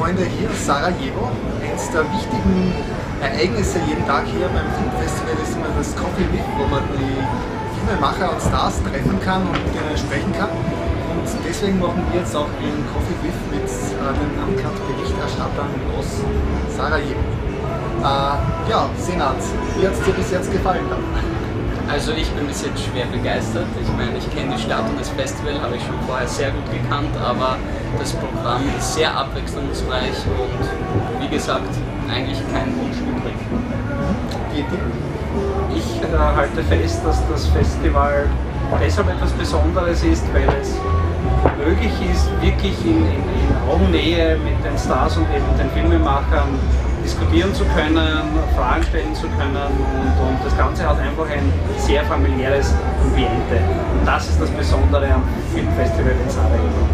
Freunde, hier ist Sarajevo. Eines der wichtigen Ereignisse jeden Tag hier beim Filmfestival ist immer das Coffee With, wo man die Filmemacher und Stars treffen kann und mit denen sprechen kann. Und deswegen machen wir jetzt auch einen Coffee With mit äh, den Uncut-Berichterstattern aus Sarajevo. Äh, ja, Senat, wie hat es dir bis jetzt gefallen? Dann? Also ich bin bis jetzt schwer begeistert. Ich meine, ich kenne die Stadt und das Festival, habe ich schon vorher sehr gut gekannt, aber das Programm ist sehr abwechslungsreich und wie gesagt, eigentlich kein Wunsch übrig. Ich äh, halte fest, dass das Festival deshalb etwas Besonderes ist, weil es möglich ist, wirklich in, in, in Augennähe mit den Stars und eben den Filmemachern diskutieren zu können, Fragen stellen zu können und, und das Ganze hat einfach ein sehr familiäres Ambiente. Und das ist das Besondere am Filmfestival in Sarajevo.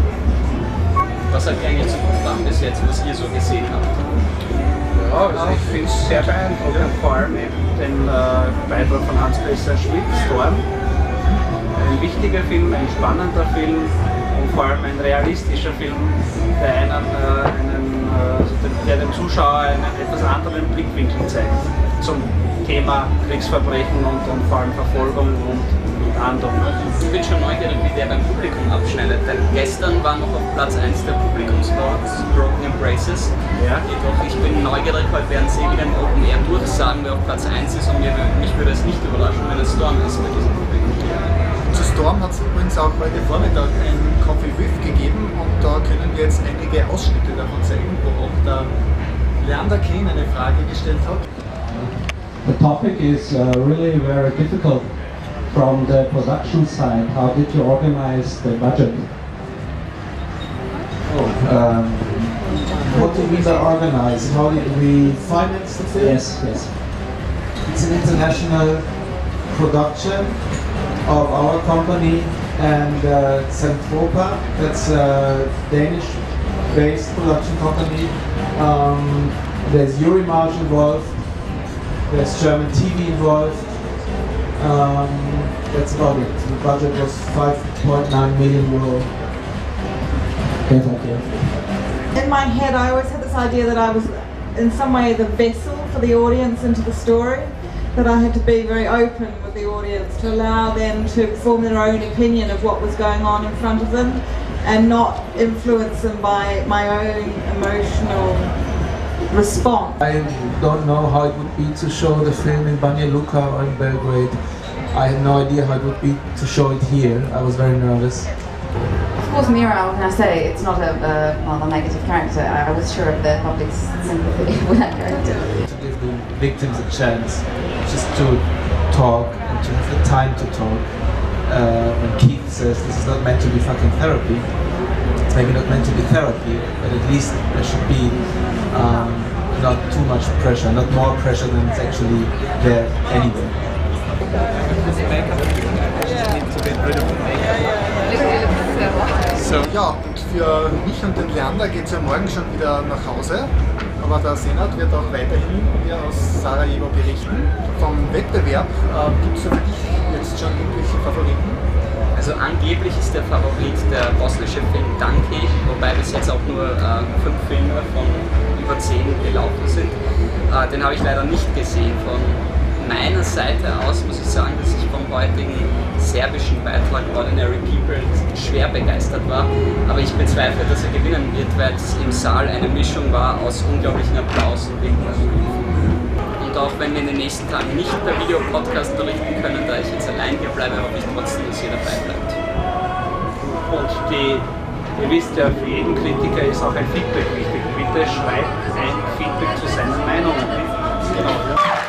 Was sagt ihr eigentlich zum Programm bis jetzt, was ihr so gesehen habt? Ja, also ich finde es sehr beeindruckend, vor allem den äh, Beitrag von Hans-Christian Schmidt, Storm. Ein wichtiger Film, ein spannender Film und vor allem ein realistischer Film, der einen, äh, einen der dem Zuschauer einen etwas anderen Blickwinkel zeigt zum Thema Kriegsverbrechen und, und vor allem Verfolgung und, und Ahndung. Ich bin schon neugierig, wie der beim Publikum abschneidet, denn gestern war noch auf Platz 1 der Publikumsvotes Broken Embraces. Ja. Jedoch ich bin neugierig, heute werden Sie wieder im Open Air durchsagen, wer auf Platz 1 ist und mich würde es nicht überraschen, wenn es Storm ist bei diesem Publikum. Zu Storm hat es übrigens auch heute Vormittag ein Coffee With gegeben und da können wir jetzt einige Ausschnitte davon zeigen, wo auch der Leander Kane eine Frage gestellt hat. The topic is uh, really very difficult from the production side. How did you organize the budget? Oh, um, what mean by organize? How did we finance the film? Yes, yes. It's an international production of our company and uh, Centropa, that's a Danish-based production company. Um, there's Urimarge involved, there's German TV involved. Um, that's about it. The budget was 5.9 million euro. Okay, thank you. In my head, I always had this idea that I was in some way the vessel for the audience into the story that I had to be very open with the audience to allow them to form their own opinion of what was going on in front of them and not influence them by my own emotional response. I don't know how it would be to show the film in Banja Luka or in Belgrade. I had no idea how it would be to show it here. I was very nervous. Of course, Mira, how can I say, it's not a, a, well, a negative character. I was sure of the public's sympathy with that character. To give the victims a chance just to talk and to have the time to talk. Uh, when Keith says this is not meant to be fucking therapy, it's maybe not meant to be therapy, but at least there should be um, not too much pressure, not more pressure than it's actually there anyway. So. Ja, und für mich und den Leander geht es ja morgen schon wieder nach Hause. Aber der Senat wird auch weiterhin hier aus Sarajevo berichten. Vom Wettbewerb äh, gibt es für dich jetzt schon irgendwelche Favoriten? Also angeblich ist der Favorit der bosnische Film Danke, wobei bis jetzt auch nur äh, fünf Filme von über zehn gelaufen sind. Äh, den habe ich leider nicht gesehen. Von meiner Seite aus muss ich sagen, dass ich vom heutigen serbischen Beitrag Ordinary People schwer begeistert war. Aber ich bezweifle, dass er gewinnen wird, weil es im Saal eine Mischung war aus unglaublichen Applaus und Und auch wenn wir in den nächsten Tagen nicht per Videopodcast berichten können, da ich jetzt allein hier bleibe, hoffe ich trotzdem, dass ihr dabei bleibt. Und die, ihr wisst ja, für jeden Kritiker ist auch ein Feedback wichtig. Bitte schreibt ein Feedback zu seinen Meinungen. Genau.